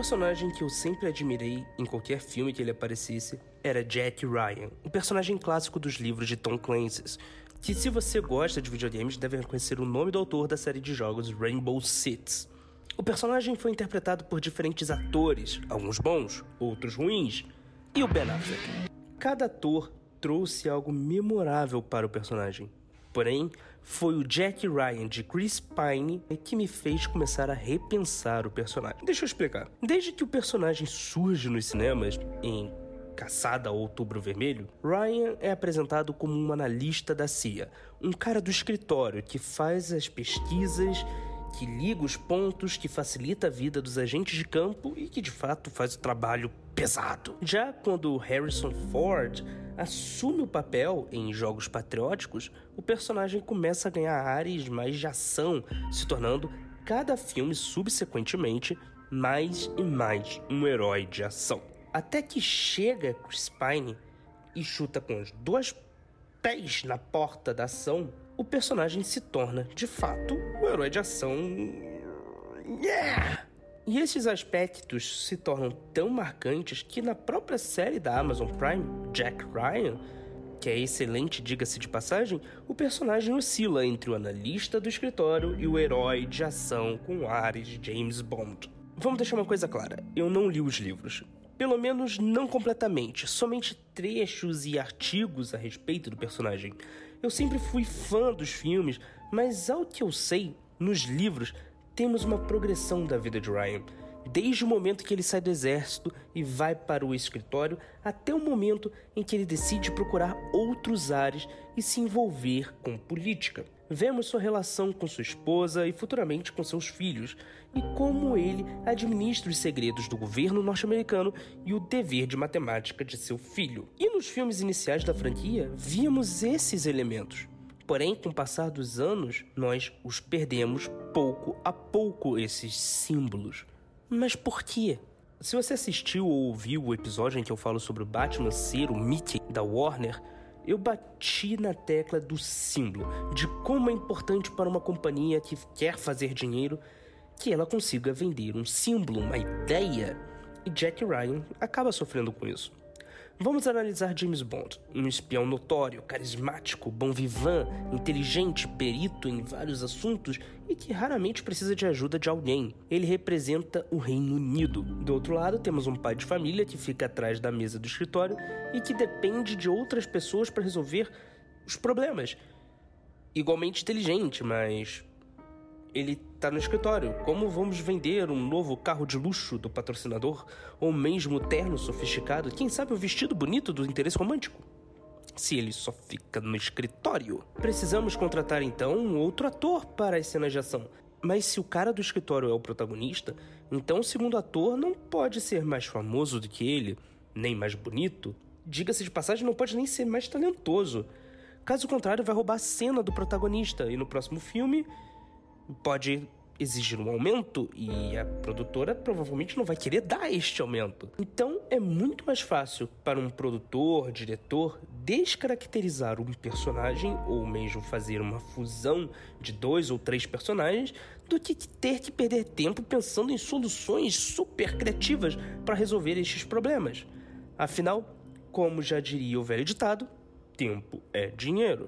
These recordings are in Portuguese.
personagem que eu sempre admirei em qualquer filme que ele aparecesse era Jack Ryan, o personagem clássico dos livros de Tom Clancy, que se você gosta de videogames deve reconhecer o nome do autor da série de jogos Rainbow Six. O personagem foi interpretado por diferentes atores, alguns bons, outros ruins, e o Ben Affleck. Cada ator trouxe algo memorável para o personagem. Porém, foi o Jack Ryan de Chris Pine que me fez começar a repensar o personagem. Deixa eu explicar. Desde que o personagem surge nos cinemas, em Caçada ao Outubro Vermelho, Ryan é apresentado como um analista da CIA, um cara do escritório que faz as pesquisas que liga os pontos, que facilita a vida dos agentes de campo e que de fato faz o trabalho pesado. Já quando Harrison Ford assume o papel em jogos patrióticos, o personagem começa a ganhar áreas mais de ação, se tornando cada filme subsequentemente mais e mais um herói de ação. Até que chega Chris Pine e chuta com os dois pés na porta da ação, o personagem se torna, de fato, o herói de ação. Yeah! E esses aspectos se tornam tão marcantes que na própria série da Amazon Prime, Jack Ryan, que é excelente, diga-se de passagem, o personagem oscila entre o analista do escritório e o herói de ação com ares de James Bond. Vamos deixar uma coisa clara: eu não li os livros. Pelo menos não completamente, somente trechos e artigos a respeito do personagem. Eu sempre fui fã dos filmes, mas ao que eu sei, nos livros temos uma progressão da vida de Ryan, desde o momento que ele sai do exército e vai para o escritório até o momento em que ele decide procurar outros ares e se envolver com política. Vemos sua relação com sua esposa e futuramente com seus filhos, e como ele administra os segredos do governo norte-americano e o dever de matemática de seu filho. E nos filmes iniciais da franquia, víamos esses elementos. Porém, com o passar dos anos, nós os perdemos pouco a pouco esses símbolos. Mas por quê? Se você assistiu ou ouviu o episódio em que eu falo sobre o Batman ser o Mickey da Warner, eu bati na tecla do símbolo, de como é importante para uma companhia que quer fazer dinheiro que ela consiga vender um símbolo, uma ideia. E Jack Ryan acaba sofrendo com isso. Vamos analisar James Bond, um espião notório, carismático, bom vivant, inteligente, perito em vários assuntos e que raramente precisa de ajuda de alguém. Ele representa o Reino Unido. Do outro lado, temos um pai de família que fica atrás da mesa do escritório e que depende de outras pessoas para resolver os problemas. Igualmente inteligente, mas ele está no escritório. Como vamos vender um novo carro de luxo do patrocinador? Ou mesmo terno sofisticado? Quem sabe o vestido bonito do interesse romântico? Se ele só fica no escritório. Precisamos contratar então um outro ator para as cenas de ação. Mas se o cara do escritório é o protagonista, então o segundo ator não pode ser mais famoso do que ele, nem mais bonito. Diga-se de passagem, não pode nem ser mais talentoso. Caso contrário, vai roubar a cena do protagonista e no próximo filme pode exigir um aumento e a produtora provavelmente não vai querer dar este aumento. Então é muito mais fácil para um produtor, diretor descaracterizar um personagem ou mesmo fazer uma fusão de dois ou três personagens do que ter que perder tempo pensando em soluções super criativas para resolver estes problemas. Afinal, como já diria o velho ditado, tempo é dinheiro.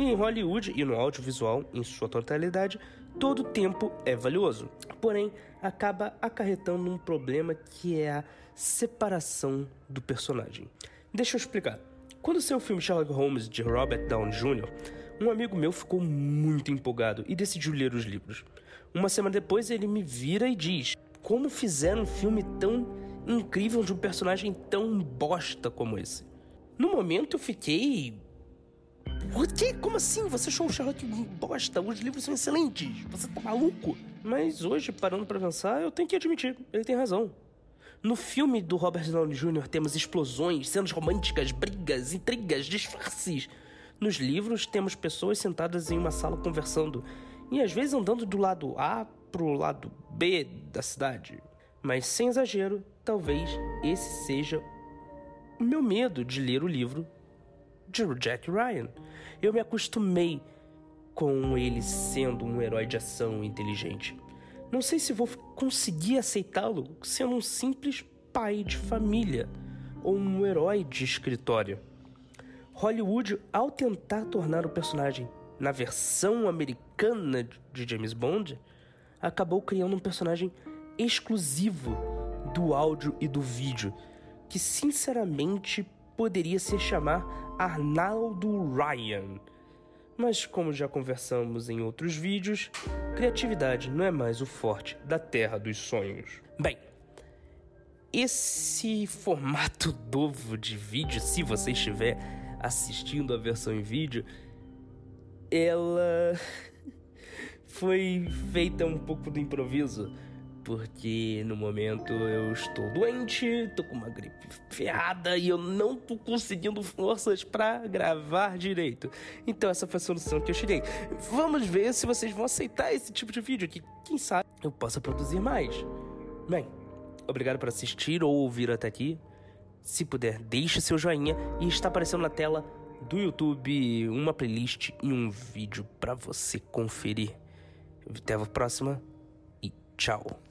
E em Hollywood e no audiovisual, em sua totalidade, todo tempo é valioso. Porém, acaba acarretando um problema que é a separação do personagem. Deixa eu explicar. Quando saiu o filme Sherlock Holmes de Robert Downey Jr., um amigo meu ficou muito empolgado e decidiu ler os livros. Uma semana depois, ele me vira e diz: Como fizeram um filme tão incrível de um personagem tão bosta como esse? No momento, eu fiquei o quê? Como assim? Você achou o Sherlock bosta? Os livros são excelentes. Você tá maluco? Mas hoje, parando para pensar, eu tenho que admitir, ele tem razão. No filme do Robert Downey Jr. temos explosões, cenas românticas, brigas, intrigas, disfarces. Nos livros temos pessoas sentadas em uma sala conversando e às vezes andando do lado A pro lado B da cidade. Mas sem exagero, talvez esse seja o meu medo de ler o livro de Jack Ryan. Eu me acostumei com ele sendo um herói de ação inteligente. Não sei se vou conseguir aceitá-lo sendo um simples pai de família ou um herói de escritório. Hollywood, ao tentar tornar o personagem na versão americana de James Bond, acabou criando um personagem exclusivo do áudio e do vídeo, que sinceramente poderia se chamar Arnaldo Ryan. Mas como já conversamos em outros vídeos, criatividade não é mais o forte da Terra dos Sonhos. Bem, esse formato novo de vídeo, se você estiver assistindo a versão em vídeo, ela foi feita um pouco do improviso, porque no momento eu estou doente, tô com uma gripe ferrada e eu não tô conseguindo forças para gravar direito. Então essa foi a solução que eu cheguei. Vamos ver se vocês vão aceitar esse tipo de vídeo que quem sabe eu possa produzir mais. Bem, obrigado por assistir ou ouvir até aqui. Se puder, deixe seu joinha e está aparecendo na tela do YouTube uma playlist e um vídeo para você conferir. Até a próxima e tchau.